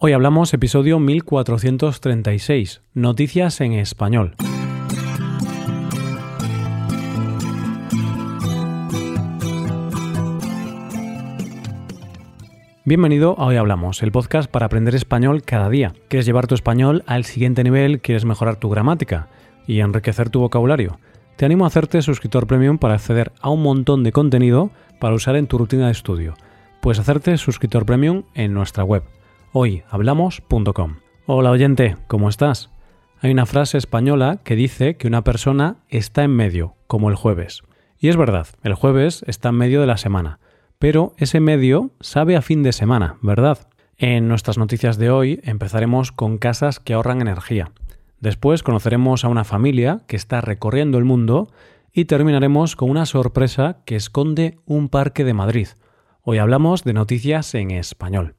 Hoy hablamos episodio 1436, Noticias en Español. Bienvenido a Hoy Hablamos, el podcast para aprender español cada día. ¿Quieres llevar tu español al siguiente nivel? ¿Quieres mejorar tu gramática y enriquecer tu vocabulario? Te animo a hacerte suscriptor premium para acceder a un montón de contenido para usar en tu rutina de estudio. Puedes hacerte suscriptor premium en nuestra web hoyhablamos.com. Hola oyente, ¿cómo estás? Hay una frase española que dice que una persona está en medio, como el jueves. Y es verdad, el jueves está en medio de la semana, pero ese medio sabe a fin de semana, ¿verdad? En nuestras noticias de hoy empezaremos con casas que ahorran energía. Después conoceremos a una familia que está recorriendo el mundo y terminaremos con una sorpresa que esconde un parque de Madrid. Hoy hablamos de noticias en español.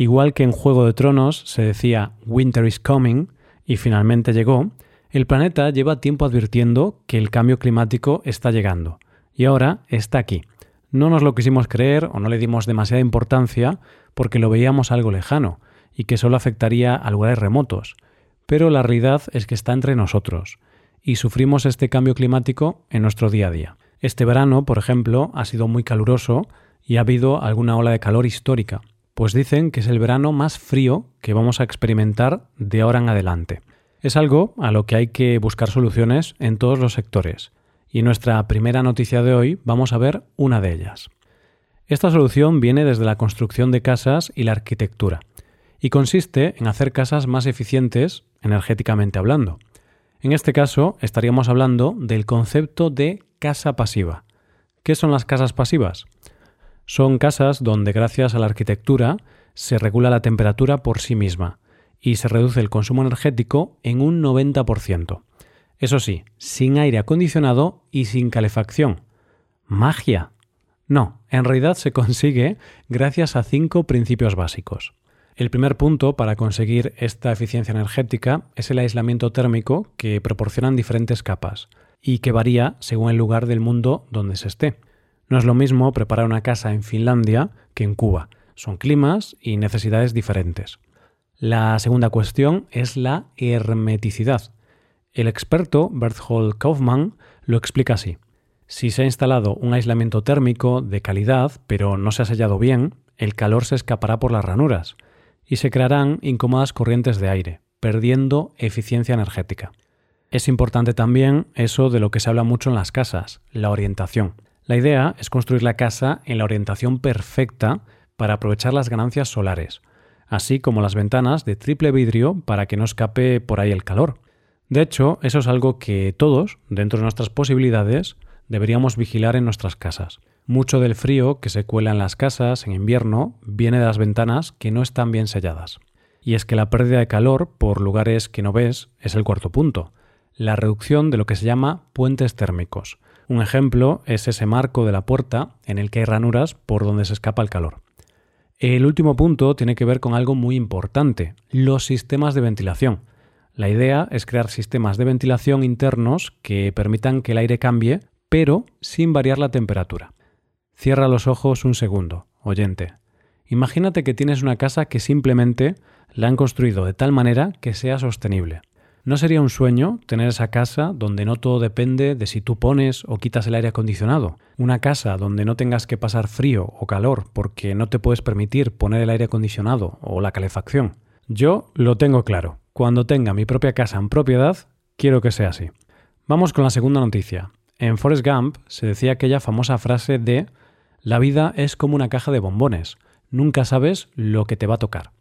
Igual que en Juego de Tronos se decía Winter is coming y finalmente llegó, el planeta lleva tiempo advirtiendo que el cambio climático está llegando y ahora está aquí. No nos lo quisimos creer o no le dimos demasiada importancia porque lo veíamos algo lejano y que solo afectaría a lugares remotos. Pero la realidad es que está entre nosotros y sufrimos este cambio climático en nuestro día a día. Este verano, por ejemplo, ha sido muy caluroso y ha habido alguna ola de calor histórica pues dicen que es el verano más frío que vamos a experimentar de ahora en adelante. Es algo a lo que hay que buscar soluciones en todos los sectores, y en nuestra primera noticia de hoy vamos a ver una de ellas. Esta solución viene desde la construcción de casas y la arquitectura, y consiste en hacer casas más eficientes energéticamente hablando. En este caso estaríamos hablando del concepto de casa pasiva. ¿Qué son las casas pasivas? Son casas donde gracias a la arquitectura se regula la temperatura por sí misma y se reduce el consumo energético en un 90%. Eso sí, sin aire acondicionado y sin calefacción. ¿Magia? No, en realidad se consigue gracias a cinco principios básicos. El primer punto para conseguir esta eficiencia energética es el aislamiento térmico que proporcionan diferentes capas y que varía según el lugar del mundo donde se esté. No es lo mismo preparar una casa en Finlandia que en Cuba. Son climas y necesidades diferentes. La segunda cuestión es la hermeticidad. El experto Berthold Kaufmann lo explica así. Si se ha instalado un aislamiento térmico de calidad, pero no se ha sellado bien, el calor se escapará por las ranuras y se crearán incómodas corrientes de aire, perdiendo eficiencia energética. Es importante también eso de lo que se habla mucho en las casas, la orientación. La idea es construir la casa en la orientación perfecta para aprovechar las ganancias solares, así como las ventanas de triple vidrio para que no escape por ahí el calor. De hecho, eso es algo que todos, dentro de nuestras posibilidades, deberíamos vigilar en nuestras casas. Mucho del frío que se cuela en las casas en invierno viene de las ventanas que no están bien selladas. Y es que la pérdida de calor por lugares que no ves es el cuarto punto, la reducción de lo que se llama puentes térmicos, un ejemplo es ese marco de la puerta en el que hay ranuras por donde se escapa el calor. El último punto tiene que ver con algo muy importante, los sistemas de ventilación. La idea es crear sistemas de ventilación internos que permitan que el aire cambie, pero sin variar la temperatura. Cierra los ojos un segundo, oyente. Imagínate que tienes una casa que simplemente la han construido de tal manera que sea sostenible. ¿No sería un sueño tener esa casa donde no todo depende de si tú pones o quitas el aire acondicionado? Una casa donde no tengas que pasar frío o calor porque no te puedes permitir poner el aire acondicionado o la calefacción. Yo lo tengo claro. Cuando tenga mi propia casa en propiedad, quiero que sea así. Vamos con la segunda noticia. En Forrest Gump se decía aquella famosa frase de La vida es como una caja de bombones. Nunca sabes lo que te va a tocar.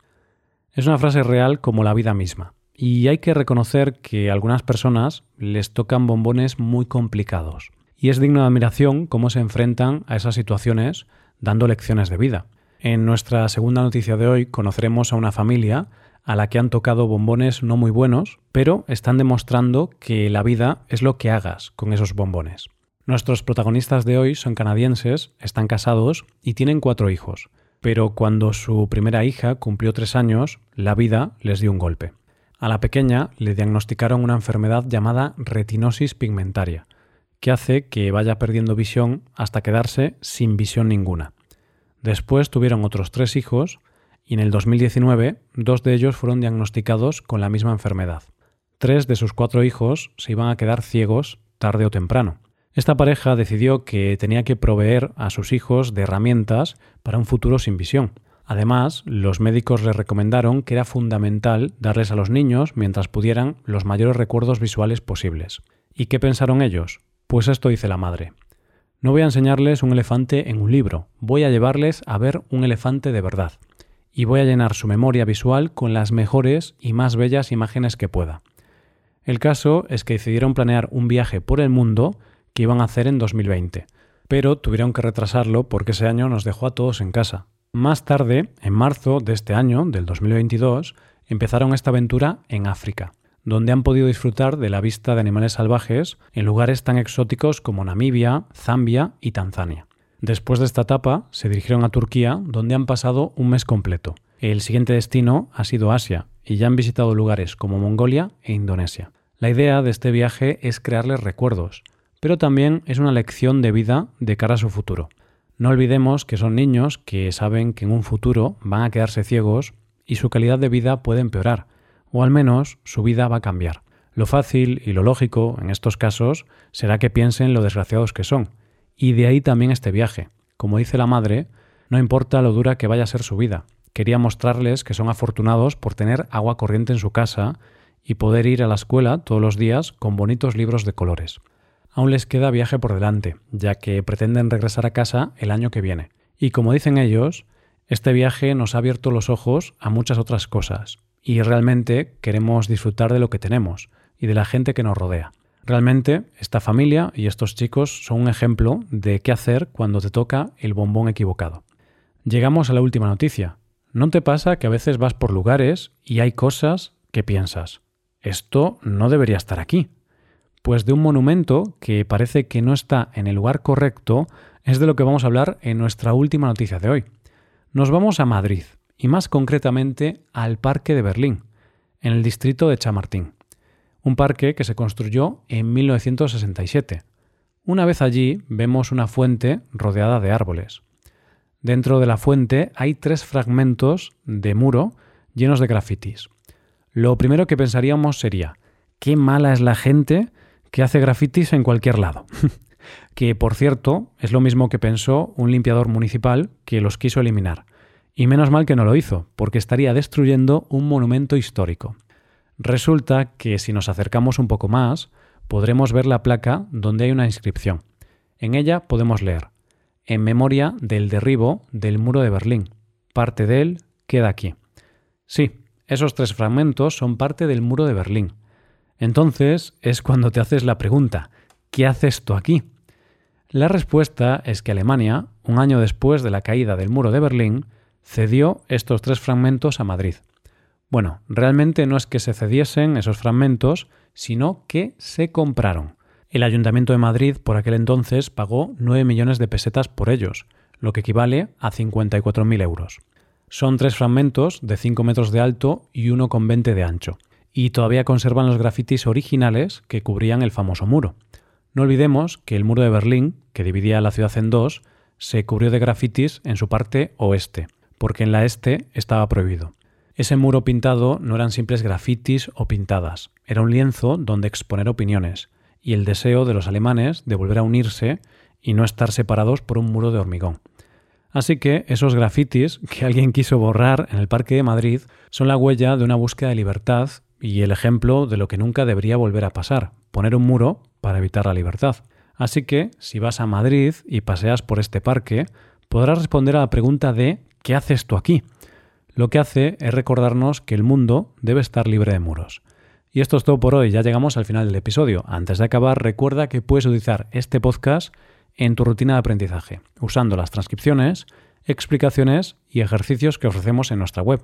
Es una frase real como la vida misma. Y hay que reconocer que a algunas personas les tocan bombones muy complicados. Y es digno de admiración cómo se enfrentan a esas situaciones dando lecciones de vida. En nuestra segunda noticia de hoy conoceremos a una familia a la que han tocado bombones no muy buenos, pero están demostrando que la vida es lo que hagas con esos bombones. Nuestros protagonistas de hoy son canadienses, están casados y tienen cuatro hijos, pero cuando su primera hija cumplió tres años, la vida les dio un golpe. A la pequeña le diagnosticaron una enfermedad llamada retinosis pigmentaria, que hace que vaya perdiendo visión hasta quedarse sin visión ninguna. Después tuvieron otros tres hijos y en el 2019 dos de ellos fueron diagnosticados con la misma enfermedad. Tres de sus cuatro hijos se iban a quedar ciegos tarde o temprano. Esta pareja decidió que tenía que proveer a sus hijos de herramientas para un futuro sin visión. Además, los médicos les recomendaron que era fundamental darles a los niños, mientras pudieran, los mayores recuerdos visuales posibles. ¿Y qué pensaron ellos? Pues esto dice la madre. No voy a enseñarles un elefante en un libro, voy a llevarles a ver un elefante de verdad. Y voy a llenar su memoria visual con las mejores y más bellas imágenes que pueda. El caso es que decidieron planear un viaje por el mundo que iban a hacer en 2020, pero tuvieron que retrasarlo porque ese año nos dejó a todos en casa. Más tarde, en marzo de este año, del 2022, empezaron esta aventura en África, donde han podido disfrutar de la vista de animales salvajes en lugares tan exóticos como Namibia, Zambia y Tanzania. Después de esta etapa, se dirigieron a Turquía, donde han pasado un mes completo. El siguiente destino ha sido Asia, y ya han visitado lugares como Mongolia e Indonesia. La idea de este viaje es crearles recuerdos, pero también es una lección de vida de cara a su futuro. No olvidemos que son niños que saben que en un futuro van a quedarse ciegos y su calidad de vida puede empeorar, o al menos su vida va a cambiar. Lo fácil y lo lógico en estos casos será que piensen lo desgraciados que son, y de ahí también este viaje. Como dice la madre, no importa lo dura que vaya a ser su vida, quería mostrarles que son afortunados por tener agua corriente en su casa y poder ir a la escuela todos los días con bonitos libros de colores. Aún les queda viaje por delante, ya que pretenden regresar a casa el año que viene. Y como dicen ellos, este viaje nos ha abierto los ojos a muchas otras cosas, y realmente queremos disfrutar de lo que tenemos y de la gente que nos rodea. Realmente, esta familia y estos chicos son un ejemplo de qué hacer cuando te toca el bombón equivocado. Llegamos a la última noticia. ¿No te pasa que a veces vas por lugares y hay cosas que piensas? esto no debería estar aquí. Pues de un monumento que parece que no está en el lugar correcto es de lo que vamos a hablar en nuestra última noticia de hoy. Nos vamos a Madrid, y más concretamente al Parque de Berlín, en el distrito de Chamartín. Un parque que se construyó en 1967. Una vez allí vemos una fuente rodeada de árboles. Dentro de la fuente hay tres fragmentos de muro llenos de grafitis lo primero que pensaríamos sería, qué mala es la gente que hace grafitis en cualquier lado. que, por cierto, es lo mismo que pensó un limpiador municipal que los quiso eliminar. Y menos mal que no lo hizo, porque estaría destruyendo un monumento histórico. Resulta que si nos acercamos un poco más, podremos ver la placa donde hay una inscripción. En ella podemos leer, en memoria del derribo del muro de Berlín. Parte de él queda aquí. Sí, esos tres fragmentos son parte del muro de Berlín. Entonces es cuando te haces la pregunta, ¿qué hace esto aquí? La respuesta es que Alemania, un año después de la caída del muro de Berlín, cedió estos tres fragmentos a Madrid. Bueno, realmente no es que se cediesen esos fragmentos, sino que se compraron. El Ayuntamiento de Madrid por aquel entonces pagó 9 millones de pesetas por ellos, lo que equivale a 54.000 euros. Son tres fragmentos de 5 metros de alto y 1,20 de ancho, y todavía conservan los grafitis originales que cubrían el famoso muro. No olvidemos que el muro de Berlín, que dividía la ciudad en dos, se cubrió de grafitis en su parte oeste, porque en la este estaba prohibido. Ese muro pintado no eran simples grafitis o pintadas, era un lienzo donde exponer opiniones, y el deseo de los alemanes de volver a unirse y no estar separados por un muro de hormigón. Así que esos grafitis que alguien quiso borrar en el Parque de Madrid son la huella de una búsqueda de libertad y el ejemplo de lo que nunca debería volver a pasar, poner un muro para evitar la libertad. Así que, si vas a Madrid y paseas por este parque, podrás responder a la pregunta de ¿qué haces tú aquí? Lo que hace es recordarnos que el mundo debe estar libre de muros. Y esto es todo por hoy, ya llegamos al final del episodio. Antes de acabar, recuerda que puedes utilizar este podcast en tu rutina de aprendizaje, usando las transcripciones, explicaciones y ejercicios que ofrecemos en nuestra web.